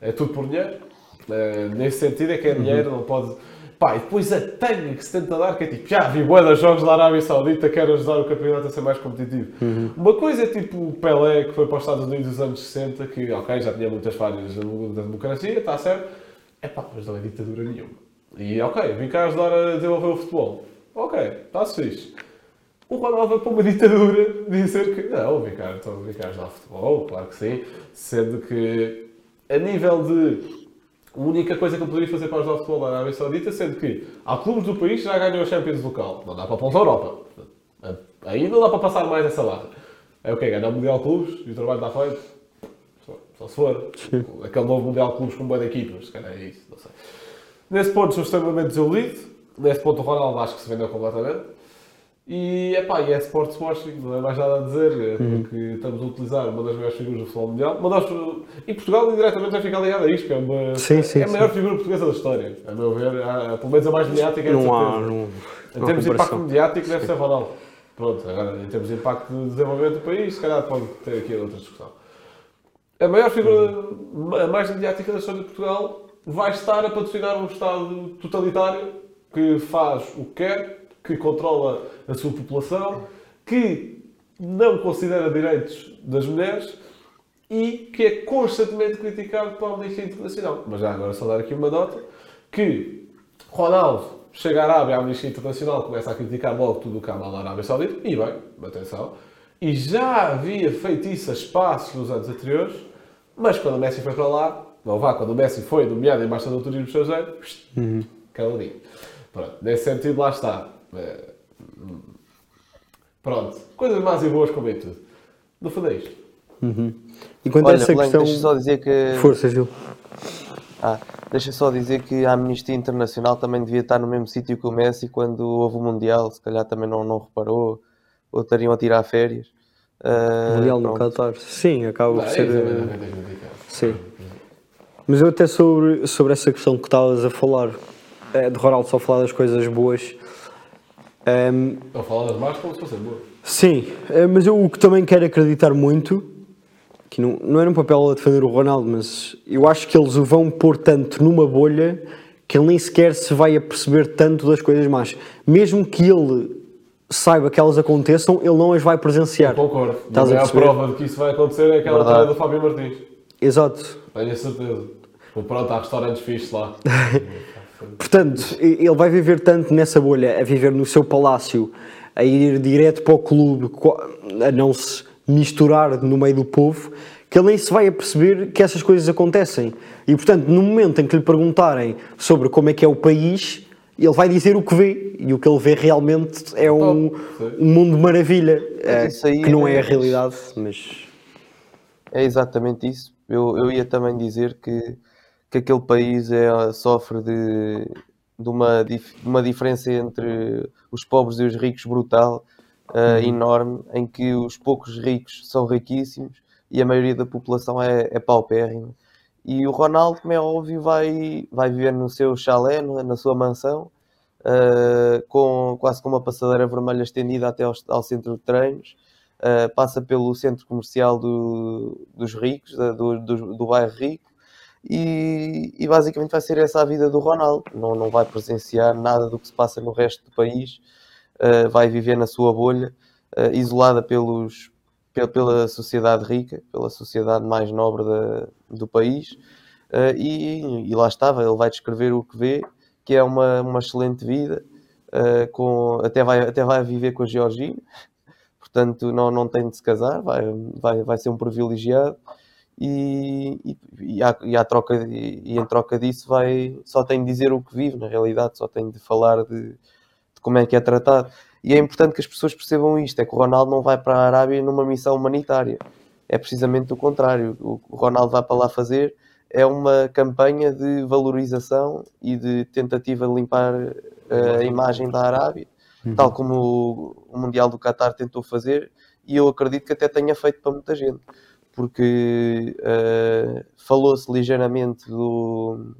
É tudo por dinheiro. Eh, nesse sentido é que é dinheiro, não pode. Pá, e depois a tanga que se tenta dar, que é tipo, já vi bué de jogos da Arábia Saudita, quero ajudar o campeonato a ser mais competitivo. Uma coisa é tipo o Pelé, que foi para os Estados Unidos nos anos 60, que, ok, já tinha muitas falhas da democracia, está certo. É pá, mas não é ditadura nenhuma. E, ok, vim cá ajudar a desenvolver o futebol. Ok, está-se fixe. O Ronaldo vai para uma ditadura dizer que não, vim cá, vim cá ajudar o futebol, claro que sim. Sendo que, a nível de a única coisa que eu poderia fazer para ajudar o futebol da Arábia Saudita, sendo que há clubes do país que já ganham a Champions local. Não dá para pôr a Europa. Aí não dá para passar mais essa barra. É o quê? Ganhar o Mundial de Clubes e o trabalho está feito? Só, só se for. Aquele novo Mundial de Clubes com boa de equipas. Se calhar é isso, não sei. Nesse ponto sou extremamente desiludido. Nesse ponto o Ronaldo acho que se vendeu completamente. E, epá, e é sports washing, não é mais nada a dizer, é porque estamos a utilizar uma das maiores figuras do futebol mundial. Uma das, e Portugal indiretamente vai ficar ligado a isto, que é, uma, Sim, sim, é a maior sim. figura portuguesa da história. A meu ver, há- pelo menos a mais mediática é de Não há, não, Em termos de impacto mediático deve ser Ronaldo. Pronto, agora em termos de impacto de desenvolvimento do país, se calhar pode ter aqui outra discussão. A maior figura, a mais mediática da história de Portugal, vai estar a patrocinar um Estado totalitário que faz o que quer, que controla a sua população, que não considera direitos das mulheres e que é constantemente criticado pela Amnistia Internacional. Mas já agora só dar aqui uma nota que Ronaldo chega à Arábia, a Amnistia Internacional começa a criticar logo tudo o que há mal na Arábia Saudita, e bem, atenção, e já havia feito isso a espaços nos anos anteriores, mas quando o Messi foi para lá, não vá, quando o Messi foi nomeado embaixador do turismo estrangeiro, uhum. caladinho. Pronto, nesse sentido, lá está. É, Pronto, coisas más e boas como é tudo. No fundo é isto. Uhum. E quanto Olha, a essa Blanco, questão. deixa só dizer que. Força, Gil. Ah, deixa só dizer que a Amnistia Internacional também devia estar no mesmo sítio que o Messi quando houve o Mundial, se calhar também não, não reparou, ou estariam a tirar férias. Uh, Mundial no. Qatar. Sim, acaba Não, por é ser. é eh, é é. Sim. Mas eu até sobre, sobre essa questão que estavas a falar, eh, de Ronaldo só falar das coisas boas. Ehm, Estão a falar das más como se fossem boas. sim, eh, mas eu o que também quero acreditar muito, que não, não era um papel a defender o Ronaldo, mas eu acho que eles o vão pôr tanto numa bolha que ele nem sequer se vai a perceber tanto das coisas más. Mesmo que ele saiba que elas aconteçam, ele não as vai presenciar. Concordo. Estás Mas a a perceber? prova de que isso vai acontecer é aquela Verdade. história do Fábio Martins. Exato. Tenho a certeza. Ou pronto, há restaurantes fixos lá. Portanto, ele vai viver tanto nessa bolha, a viver no seu palácio, a ir direto para o clube, a não se misturar no meio do povo, que ele nem se vai a perceber que essas coisas acontecem. E, portanto, no momento em que lhe perguntarem sobre como é que é o país, ele vai dizer o que vê. E o que ele vê realmente é um, um mundo de maravilha. eh, isso aí que não é a é- realidade, mas. É exatamente isso. Eu, eu ia também dizer que, que aquele país é, sofre de, de, uma, dif- uma diferença entre os pobres e os ricos brutal, eh, enorme, em que os poucos ricos são riquíssimos e a maioria da população é, é paupérrima. E o Ronaldo, como é óbvio, vai, vai viver no seu chalé, na sua mansão, eh, com, quase com uma passadeira vermelha estendida até ao, ao centro de treinos. Uh, passa pelo centro comercial do- dos ricos, da- do, do, do bairro rico, e, e basicamente vai ser essa a vida do Ronaldo. Não, não vai presenciar nada do que se passa no resto do país, uh, vai viver na sua bolha, uh, isolada pelos, pe- pela sociedade rica, pela sociedade mais nobre da- do país, uh, e, e lá estava, ele vai descrever o que vê, que é uma, uma excelente vida, com, até, vai, até vai viver com a Georgina, portanto não, não tem de se casar, vai, vai, vai ser um privilegiado e, e, e, à, e, à troca, e, e em troca disso vai, só tem de dizer o que vive, na realidade, só tem de falar de, de como é que é tratado. E é importante que as pessoas percebam isto, é que o Ronaldo não vai para a Arábia numa missão humanitária, é precisamente o contrário. O o Ronaldo vai para lá fazer é uma campanha de valorização e de tentativa de limpar eh, a imagem da Arábia, tal como o- o Mundial do Qatar tentou fazer, e eu acredito que até tenha feito para muita gente, porque eh, falou-se ligeiramente do,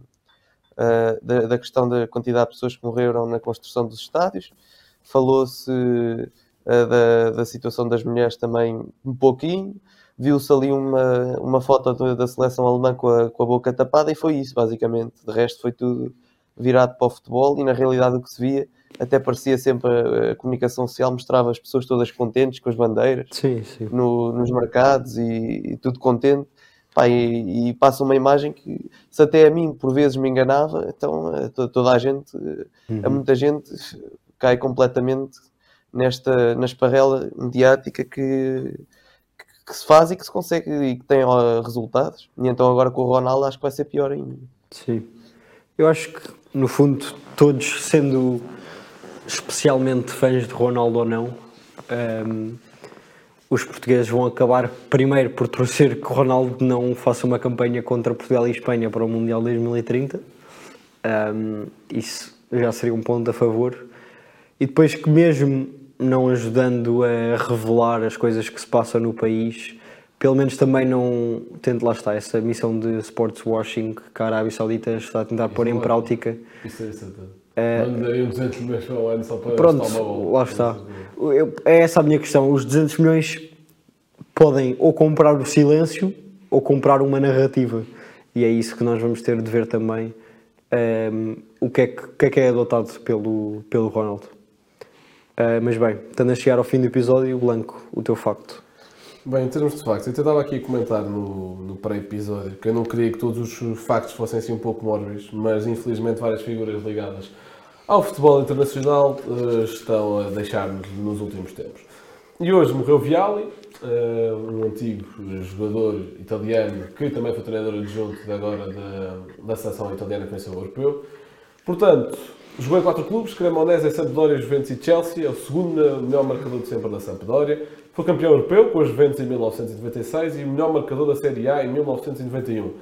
eh, da, da questão da quantidade de pessoas que morreram na construção dos estádios, falou-se eh, da, da situação das mulheres também um pouquinho, viu-se ali uma, uma foto da- da seleção alemã com a, com a boca tapada e foi isso, basicamente. De resto, foi tudo virado para o futebol e, na realidade, o que se via até parecia sempre a, a comunicação social mostrava as pessoas todas contentes com as bandeiras Sim, sim. no- nos mercados e, e tudo contente. Pá, e, e passa uma imagem que, se até a mim por vezes me enganava, então eh, to- toda a gente, eh, a muita gente cai completamente nesta, na esparrela mediática que, que, se faz e que se consegue e que tem resultados. E então agora com o Ronaldo acho que vai ser pior ainda. Sim. Eu acho que, no fundo, todos sendo especialmente fãs de Ronaldo ou não, ehm, os portugueses vão acabar primeiro por torcer que Ronaldo não faça uma campanha contra Portugal e Espanha para o Mundial 2030. Ehm, isso já seria um ponto a favor. E depois que mesmo não ajudando a revelar as coisas que se passam no país, pelo menos também não tente lá está essa missão de sports washing que a Arábia Saudita está a tentar pôr em prática. Isso é certeza. Não daria 200 milhões para o ano só para Pronto, lá está. Eu- é essa a minha questão. Os 200 milhões podem ou comprar o silêncio ou comprar uma narrativa. E é isso que nós vamos ter de ver também. ehm, o, que é que, o que é que é adotado pelo, pelo Ronaldo. Eh, mas bem, estando a chegar ao fim do episódio, Blanco, o teu facto. Bem, em termos de factos, eu até estava aqui comentar no, no pré-episódio que eu não queria que todos os factos fossem assim um pouco mórbidos, mas infelizmente várias figuras ligadas ao futebol internacional eh, estão a deixar-nos nos últimos tempos. E hoje morreu Viali, eh, um antigo jogador italiano que também foi treinador adjunto agora da, da seleção italiana que venceu o europeu. Portanto, jogou em quatro clubes, Cremonese, Sampdoria, Juventus e Chelsea, é o segundo melhor marcador de sempre da Sampdoria. Foi campeão europeu com a Juventus em 1996 e melhor marcador da Série A em 1991.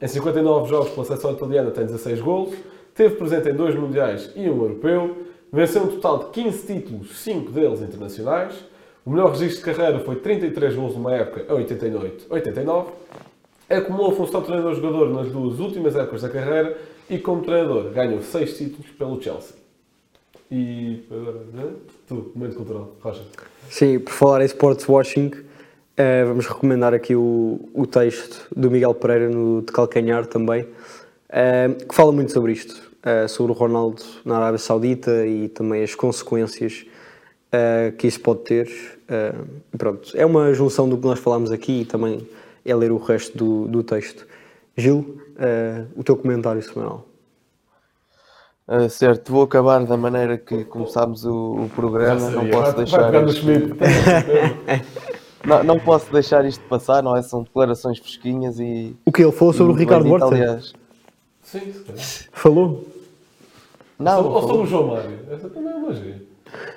Em 59 jogos pela seleção italiana tem 16 golos, teve presente em dois mundiais e um europeu, venceu um total de 15 títulos, 5 deles internacionais. O melhor registro de carreira foi 33 gols numa época, a 88-89. Acumulou a função de treinador-jogador nas duas últimas épocas da carreira e, como treinador, ganhou 6 títulos pelo Chelsea. E agora, né? tu, momento cultural, Rocha. Sim, por falar em sports washing, eh, vamos recomendar aqui o, o texto do Miguel Pereira no de Calcanhar também, eh, que fala muito sobre isto, eh, sobre o Ronaldo na Arábia Saudita e também as consequências eh, que isso pode ter. Eh, pronto, é uma junção do que nós falámos aqui e também é ler o resto do, do texto. Gil, eh, o teu comentário semanal. Ah, certo, vou acabar da maneira que começámos o, o programa. Não posso vai, deixar. vai isto-. Não, não posso deixar isto passar, não é? São declarações fresquinhas e. O que ele falou sobre o Ricardo Horta? aliás. Sim, se calhar. Falou? Não, Ou sobre o João Mário. Essa também é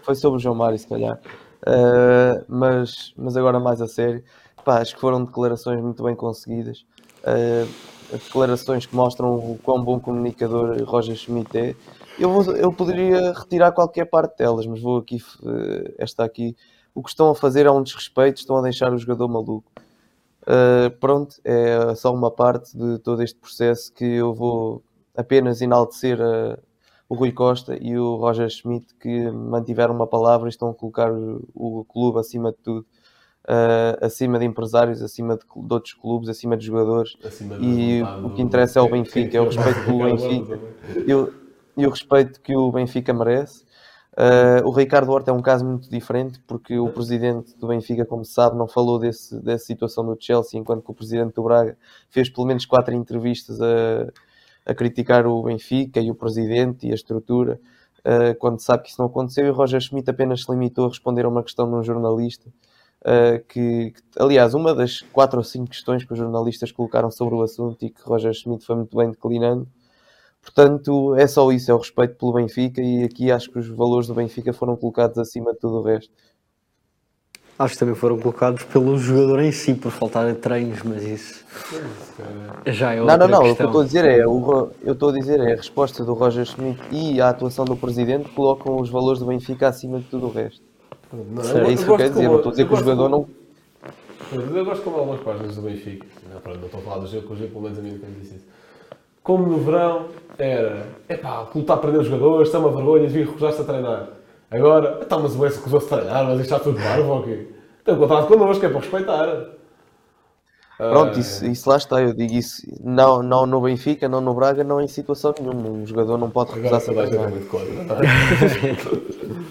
foi sobre o João Mário, se calhar. Uh, mas, mas agora mais a sério, Pá, acho que foram declarações muito bem conseguidas. Uh, declarações que mostram o quão bom comunicador Roger Schmidt é. Eu, vou- eu poderia retirar qualquer parte delas, mas vou aqui, uh, esta aqui. O que estão a fazer é um desrespeito, estão a deixar o jogador maluco. Uh, pronto, é só uma parte de todo este processo que eu vou apenas enaltecer a, o Rui Costa e o Roger Schmidt que mantiveram uma palavra e estão a colocar o, o clube acima de tudo, uh, acima de empresários, acima de, de outros clubes, acima de jogadores. Acima E o que interessa é o Benfica, é o respeito pelo Benfica. E e o respeito que o Benfica merece. Uh, o Ricardo Horta é um caso muito diferente porque o presidente do Benfica, como se sabe, não falou desse, dessa situação do Chelsea, enquanto que o presidente do Braga fez pelo menos quatro entrevistas a, a criticar o Benfica e o presidente e a estrutura, uh, quando sabe que isso não aconteceu. E o Roger Schmidt apenas se limitou a responder a uma questão de um jornalista. Uh, que, que, aliás, uma das quatro ou cinco questões que os jornalistas colocaram sobre o assunto e que Roger Schmidt foi muito bem declinando, Portanto, é só isso, é o respeito pelo Benfica e aqui acho que os valores do Benfica foram colocados acima de tudo o resto. Acho que também foram colocados pelo jogador em si, por faltar a treinos, mas isso já é Não, outra não, não, o que eu questão. estou a dizer é, o eu estou a dizer é a resposta do Roger Schmidt e a atuação do presidente colocam os valores do Benfica acima de tudo o resto. Não, Certo. eu- É eu isso que eu quero dizer, como- não estou a dizer eu que o jogador como- não. Eu gosto como algumas páginas do Benfica, não, pronto, não estou a falar do jogo, que o jogo pelo menos a mim nunca me disse isso. Como no verão era, epá, o clube está a perder os jogadores, está uma vergonha, devia recusar-se a treinar. Agora, então, mas o Enzo recusou-se a treinar, mas isto está tudo barba ou quê? Tem um contrato connosco, é para respeitar. Pronto, Ah, isso, isso lá está, eu digo isso, não, não no Benfica, não no Braga, não em situação nenhuma. Um jogador não pode recusar-se a é treinar. muito contra. não é?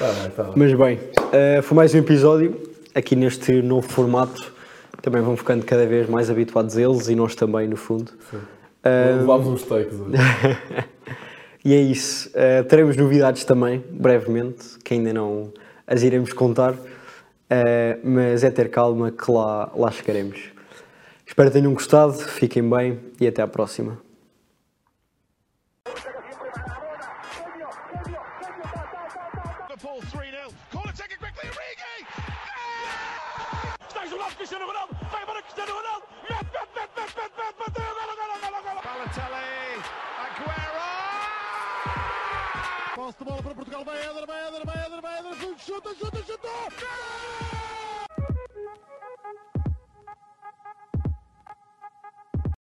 Tá bem, tá bem. Mas bem, eh, foi mais um episódio aqui neste novo formato. Também vão ficando cada vez mais habituados eles e nós também, no fundo. Eh, Levámos uns takes hoje. e é isso. Eh, teremos novidades também, brevemente, que ainda não as iremos contar. Eh, mas é ter calma que lá, lá chegaremos. Espero que tenham gostado, fiquem bem e até à próxima. posse de bola para Portugal. Vai Eder, vai Eder, vai Eder, vai Eder. Chuta, chuta, chuta! chuta.